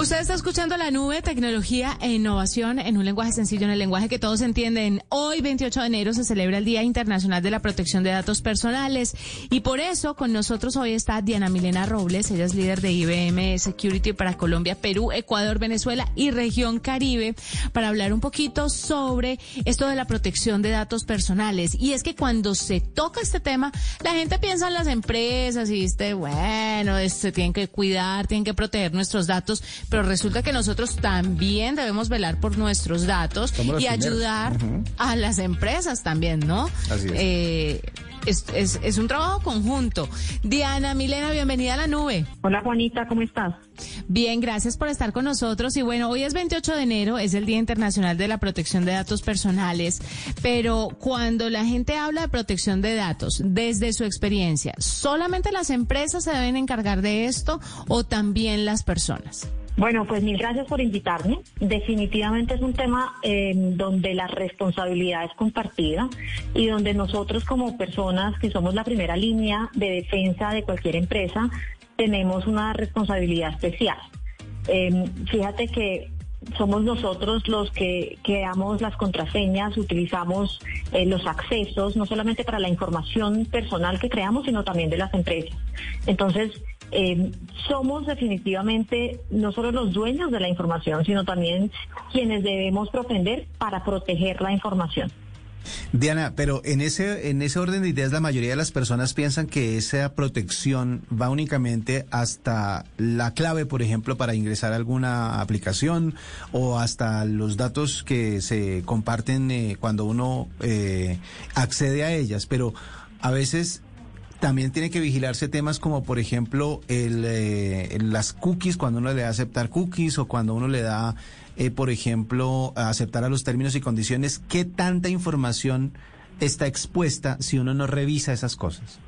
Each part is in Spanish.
Usted está escuchando la nube, tecnología e innovación en un lenguaje sencillo, en el lenguaje que todos entienden. Hoy, 28 de enero, se celebra el Día Internacional de la Protección de Datos Personales y por eso con nosotros hoy está Diana Milena Robles. Ella es líder de IBM Security para Colombia, Perú, Ecuador, Venezuela y región Caribe para hablar un poquito sobre esto de la protección de datos personales. Y es que cuando se toca este tema, la gente piensa en las empresas y dice, bueno, se tienen que cuidar, tienen que proteger nuestros datos pero resulta que nosotros también debemos velar por nuestros datos y ayudar a las empresas también, ¿no? Así es. Eh, es, es, es, un trabajo conjunto. Diana Milena, bienvenida a la nube. Hola Juanita, ¿cómo estás? Bien, gracias por estar con nosotros. Y bueno, hoy es 28 de enero, es el Día Internacional de la Protección de Datos Personales, pero cuando la gente habla de protección de datos, desde su experiencia, ¿solamente las empresas se deben encargar de esto o también las personas? Bueno, pues mil gracias por invitarme. Definitivamente es un tema eh, donde la responsabilidad es compartida y donde nosotros como personas que somos la primera línea de defensa de cualquier empresa tenemos una responsabilidad especial. Eh, fíjate que somos nosotros los que creamos las contraseñas, utilizamos eh, los accesos, no solamente para la información personal que creamos, sino también de las empresas. Entonces, eh, somos definitivamente no solo los dueños de la información, sino también quienes debemos propender para proteger la información. Diana, pero en ese, en ese orden de ideas la mayoría de las personas piensan que esa protección va únicamente hasta la clave, por ejemplo, para ingresar a alguna aplicación o hasta los datos que se comparten eh, cuando uno eh, accede a ellas. Pero a veces también tiene que vigilarse temas como, por ejemplo, el, eh, las cookies, cuando uno le da aceptar cookies o cuando uno le da, eh, por ejemplo, aceptar a los términos y condiciones. ¿Qué tanta información está expuesta si uno no revisa esas cosas?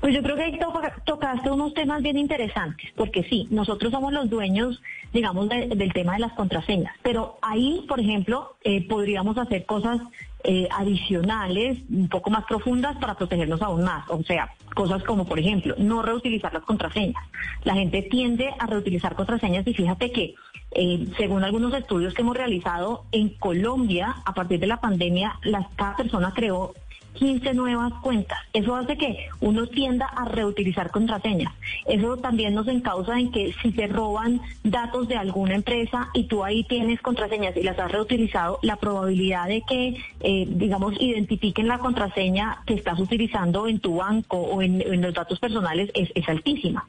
Pues yo creo que ahí tocaste unos temas bien interesantes, porque sí, nosotros somos los dueños, digamos, del tema de las contraseñas, pero ahí, por ejemplo, eh, podríamos hacer cosas eh, adicionales, un poco más profundas para protegernos aún más. O sea, cosas como, por ejemplo, no reutilizar las contraseñas. La gente tiende a reutilizar contraseñas y fíjate que, eh, según algunos estudios que hemos realizado, en Colombia, a partir de la pandemia, las, cada persona creó 15 nuevas cuentas. Eso hace que uno tienda a reutilizar contraseñas. Eso también nos encausa en que si se roban datos de alguna empresa y tú ahí tienes contraseñas y las has reutilizado, la probabilidad de que, eh, digamos, identifiquen la contraseña que estás utilizando en tu banco o en, los datos personales es, altísima.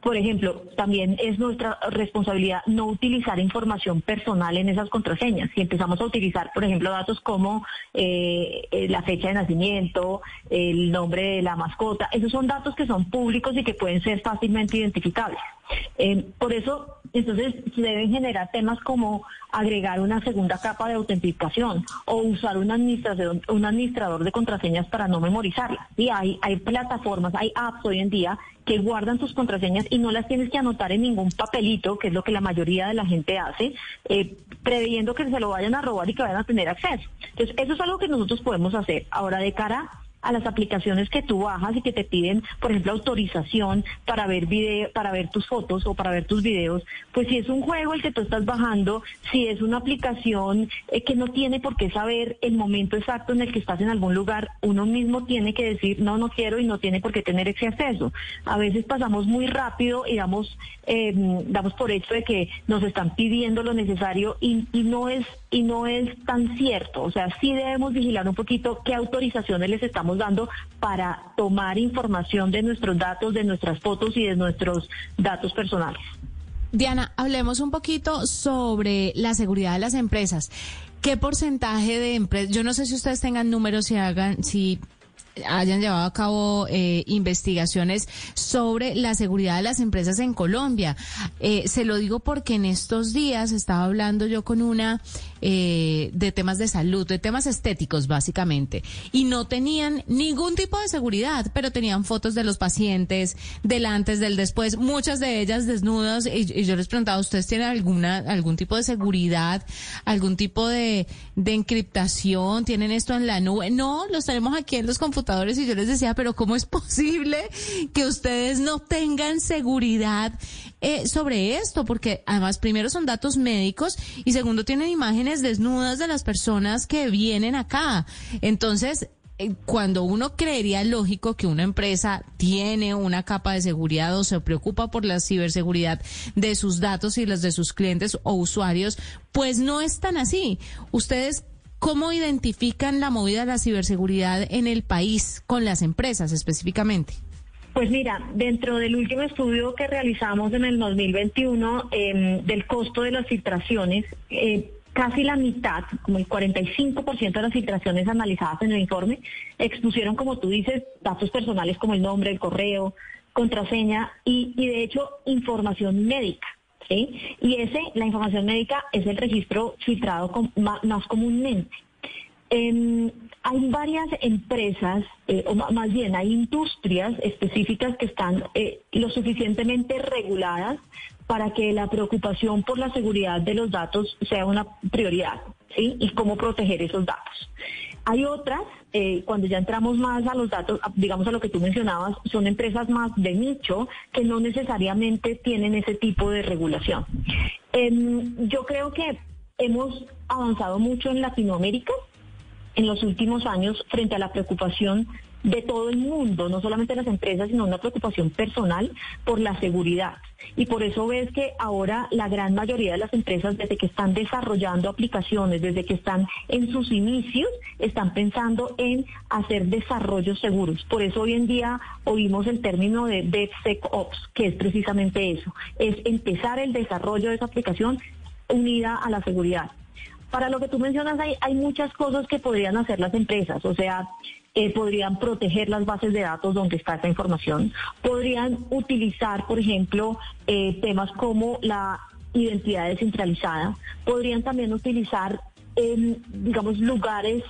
Por ejemplo, también es nuestra responsabilidad no utilizar información personal en esas contraseñas. Si empezamos a utilizar, por ejemplo, datos como eh, eh, la fecha de nacimiento, el nombre de la mascota, esos son datos que son públicos y que pueden ser fácilmente identificables. Eh, por eso, entonces, se deben generar temas como agregar una segunda capa de autenticación o usar un administrador, un administrador de contraseñas para no memorizarlas. Y hay, plataformas, hay apps hoy en día que guardan tus contraseñas y no las tienes que anotar en ningún papelito, que es lo que la mayoría de la gente hace, eh, previendo que se lo vayan a robar y que vayan a tener acceso. Entonces, eso es algo que nosotros podemos hacer. Ahora, de cara las aplicaciones que tú bajas y que te piden, por ejemplo, autorización para ver video, para ver tus fotos o para ver tus videos, pues si es un juego el que tú estás bajando, si es una aplicación eh, que no tiene por qué saber el momento exacto en el que estás en algún lugar, uno mismo tiene que decir no, no quiero y no tiene por qué tener ese acceso. A veces pasamos muy rápido y damos, eh, damos por hecho de que nos están pidiendo lo necesario y no es y no es tan cierto. O sea, sí debemos vigilar un poquito qué autorizaciones les estamos dando para tomar información de nuestros datos, de nuestras fotos y de nuestros datos personales. Diana, hablemos un poquito sobre la seguridad de las empresas. ¿Qué porcentaje de empresas, yo no sé si ustedes tengan números, si hagan, si hayan llevado a cabo eh, investigaciones sobre la seguridad de las empresas en Colombia. Eh, se lo digo porque en estos días estaba hablando yo con una eh, de temas de salud, de temas estéticos básicamente, y no tenían ningún tipo de seguridad, pero tenían fotos de los pacientes, del antes, del después, muchas de ellas desnudas, y, yo les preguntaba, ¿ustedes tienen alguna, algún tipo de seguridad, algún tipo de, de encriptación? ¿Tienen esto en la nube? No, los tenemos aquí en los computadores y yo les decía, pero ¿cómo es posible que ustedes no tengan seguridad eh, sobre esto? Porque además, primero son datos médicos y segundo tienen imágenes desnudas de las personas que vienen acá. Entonces, eh, cuando uno creería lógico que una empresa tiene una capa de seguridad o se preocupa por la ciberseguridad de sus datos y las de sus clientes o usuarios, pues no es tan así. Ustedes ¿Cómo identifican la movida de la ciberseguridad en el país con las empresas específicamente? Pues mira, dentro del último estudio que realizamos en el 2021 em, del costo de las filtraciones, eh, casi la mitad, como el 45% de las filtraciones analizadas en el informe, expusieron, como tú dices, datos personales como el nombre, el correo, contraseña y, y de hecho información médica. Y ese, la información médica, es el registro filtrado más, comúnmente. Em, hay varias empresas, eh, o más bien hay industrias específicas que están eh, lo suficientemente reguladas para que la preocupación por la seguridad de los datos sea una prioridad, ¿sí? Y cómo proteger esos datos. Hay otras, eh, cuando ya entramos más a los datos, digamos a lo que tú mencionabas, son empresas más de nicho que no necesariamente tienen ese tipo de regulación. Em, yo creo que hemos avanzado mucho en Latinoamérica en los últimos años frente a la preocupación de todo el mundo, no solamente las empresas, sino una preocupación personal por la seguridad. Y por eso ves que ahora la gran mayoría de las empresas, desde que están desarrollando aplicaciones, desde que están en sus inicios, están pensando en hacer desarrollos seguros. Por eso hoy en día oímos el término de DevSecOps, que es precisamente eso, es empezar el desarrollo de esa aplicación unida a la seguridad. Para lo que tú mencionas, hay, hay muchas cosas que podrían hacer las empresas, o sea, eh, podrían proteger las bases de datos donde está esa información, podrían utilizar, por ejemplo, eh, temas como la identidad descentralizada, podrían también utilizar, digamos, lugares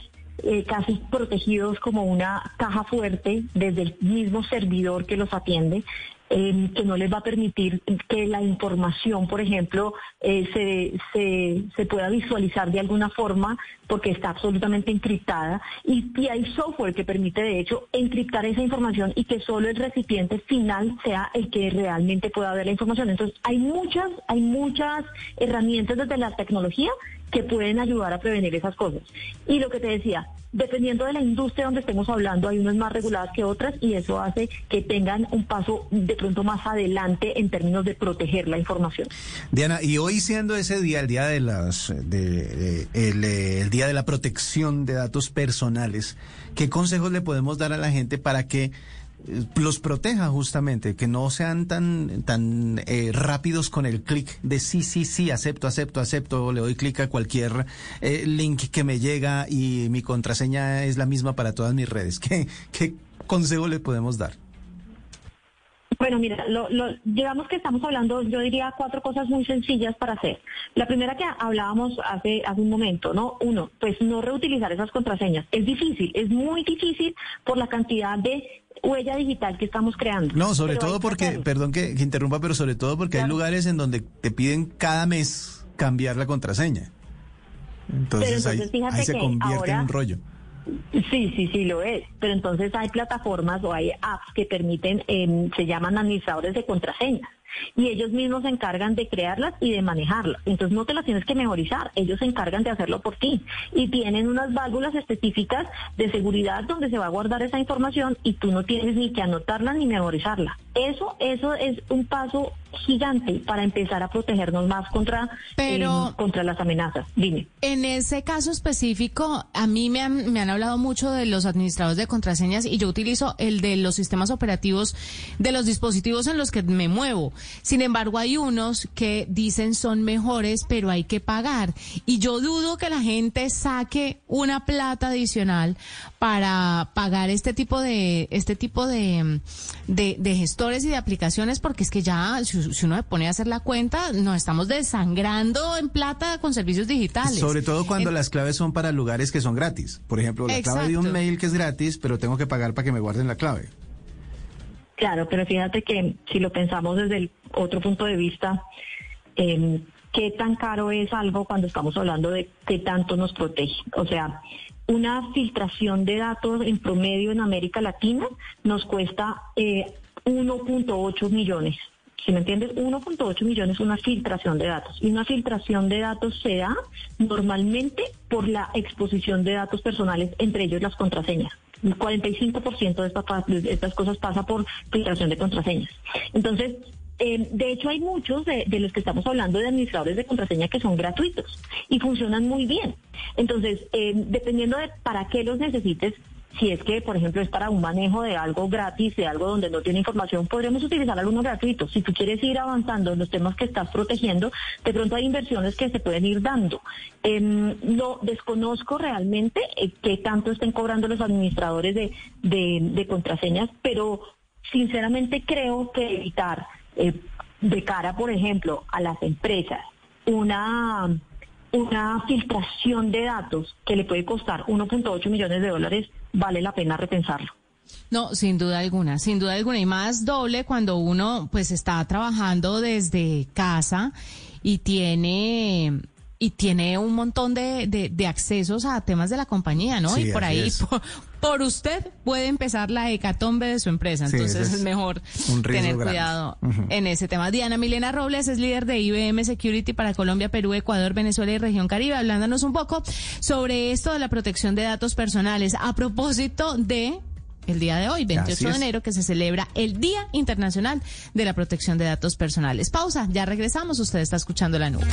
eh, casi protegidos como una caja fuerte desde el mismo servidor que los atiende que no les va a permitir que la información, por ejemplo, eh, se, se, se, pueda visualizar de alguna forma porque está absolutamente encriptada. Y, y, hay software que permite, de hecho, encriptar esa información y que solo el recipiente final sea el que realmente pueda ver la información. Entonces, hay muchas, hay muchas herramientas desde la tecnología que pueden ayudar a prevenir esas cosas. Y lo que te decía, dependiendo de la industria donde estemos hablando, hay unas más reguladas que otras y eso hace que tengan un paso de pronto más adelante en términos de proteger la información. Diana, y hoy siendo ese día, el día de las, de, el, el día de la protección de datos personales, ¿qué consejos le podemos dar a la gente para que eh, los proteja justamente, que no sean tan, tan eh, rápidos con el clic de sí, sí, sí, acepto, acepto, acepto, le doy clic a cualquier eh, link que me llega y mi contraseña es la misma para todas mis redes. ¿Qué, qué consejo le podemos dar? Bueno, mira, lo, digamos que estamos hablando, yo diría cuatro cosas muy sencillas para hacer. La primera que hablábamos hace, hace un momento, ¿no? Uno, pues no reutilizar esas contraseñas. Es difícil, es muy difícil por la cantidad de huella digital que estamos creando. No, sobre todo porque, perdón que, interrumpa, pero sobre todo porque hay lugares en donde te piden cada mes cambiar la contraseña. Entonces, ahí, se convierte en un rollo. Sí, sí, sí, lo es. Pero entonces hay plataformas o hay apps que permiten, em, se llaman administradores de contraseñas y ellos mismos se encargan de crearlas y de manejarlas. Entonces no te las tienes que memorizar, ellos se encargan de hacerlo por ti y tienen unas válvulas específicas de seguridad donde se va a guardar esa información y tú no tienes ni que anotarla ni memorizarla. Eso, eso es un paso gigante para empezar a protegernos más contra, Pero, eh, contra las amenazas. Dime. En ese caso específico, a mí me han, me han hablado mucho de los administradores de contraseñas y yo utilizo el de los sistemas operativos de los dispositivos en los que me muevo. Sin embargo, hay unos que dicen son mejores, pero hay que pagar. Y yo dudo que la gente saque una plata adicional para pagar este tipo de, este tipo de, de, gestores y de aplicaciones, porque es que ya, si, uno se pone a hacer la cuenta, nos estamos desangrando en plata con servicios digitales. Sobre todo cuando las claves son para lugares que son gratis. Por ejemplo, la clave de un mail que es gratis, pero tengo que pagar para que me guarden la clave. Claro, pero fíjate que si lo pensamos desde el otro punto de vista, em, qué tan caro es algo cuando estamos hablando de qué tanto nos protege. O sea, una filtración de datos en promedio en América Latina nos cuesta eh, 1.8 millones. Si me entiendes, 1.8 millones es una filtración de datos. Y una filtración de datos se da normalmente por la exposición de datos personales, entre ellos las contraseñas. El 45% de estas, de estas cosas pasa por filtración de contraseñas. Entonces, eh, de hecho, hay muchos de, los que estamos hablando de administradores de contraseña que son gratuitos y funcionan muy bien. Entonces, eh, dependiendo de para qué los necesites, si es que, por ejemplo, es para un manejo de algo gratis, de algo donde no tiene información, podremos utilizar algunos gratuitos. Si tú quieres ir avanzando en los temas que estás protegiendo, de pronto hay inversiones que se pueden ir dando. Eh, no desconozco realmente eh, qué tanto estén cobrando los administradores de, de contraseñas, pero sinceramente creo que evitar eh, de cara, por ejemplo, a las empresas, una, una filtración de datos que le puede costar 1.8 millones de dólares, vale la pena repensarlo. No, sin duda alguna, sin duda alguna. Y más doble cuando uno pues está trabajando desde casa y tiene y tiene un montón de, de, accesos a temas de la compañía, ¿no? y por ahí, por, usted puede empezar la hecatombe de su empresa. Entonces es, mejor tener cuidado en ese tema. Diana Milena Robles es líder de IBM Security para Colombia, Perú, Ecuador, Venezuela y región Caribe, hablándonos un poco sobre esto de la protección de datos personales. A propósito de el día de hoy, 28 de enero, que se celebra el Día Internacional de la Protección de Datos Personales. Pausa, ya regresamos. Usted está escuchando la nube.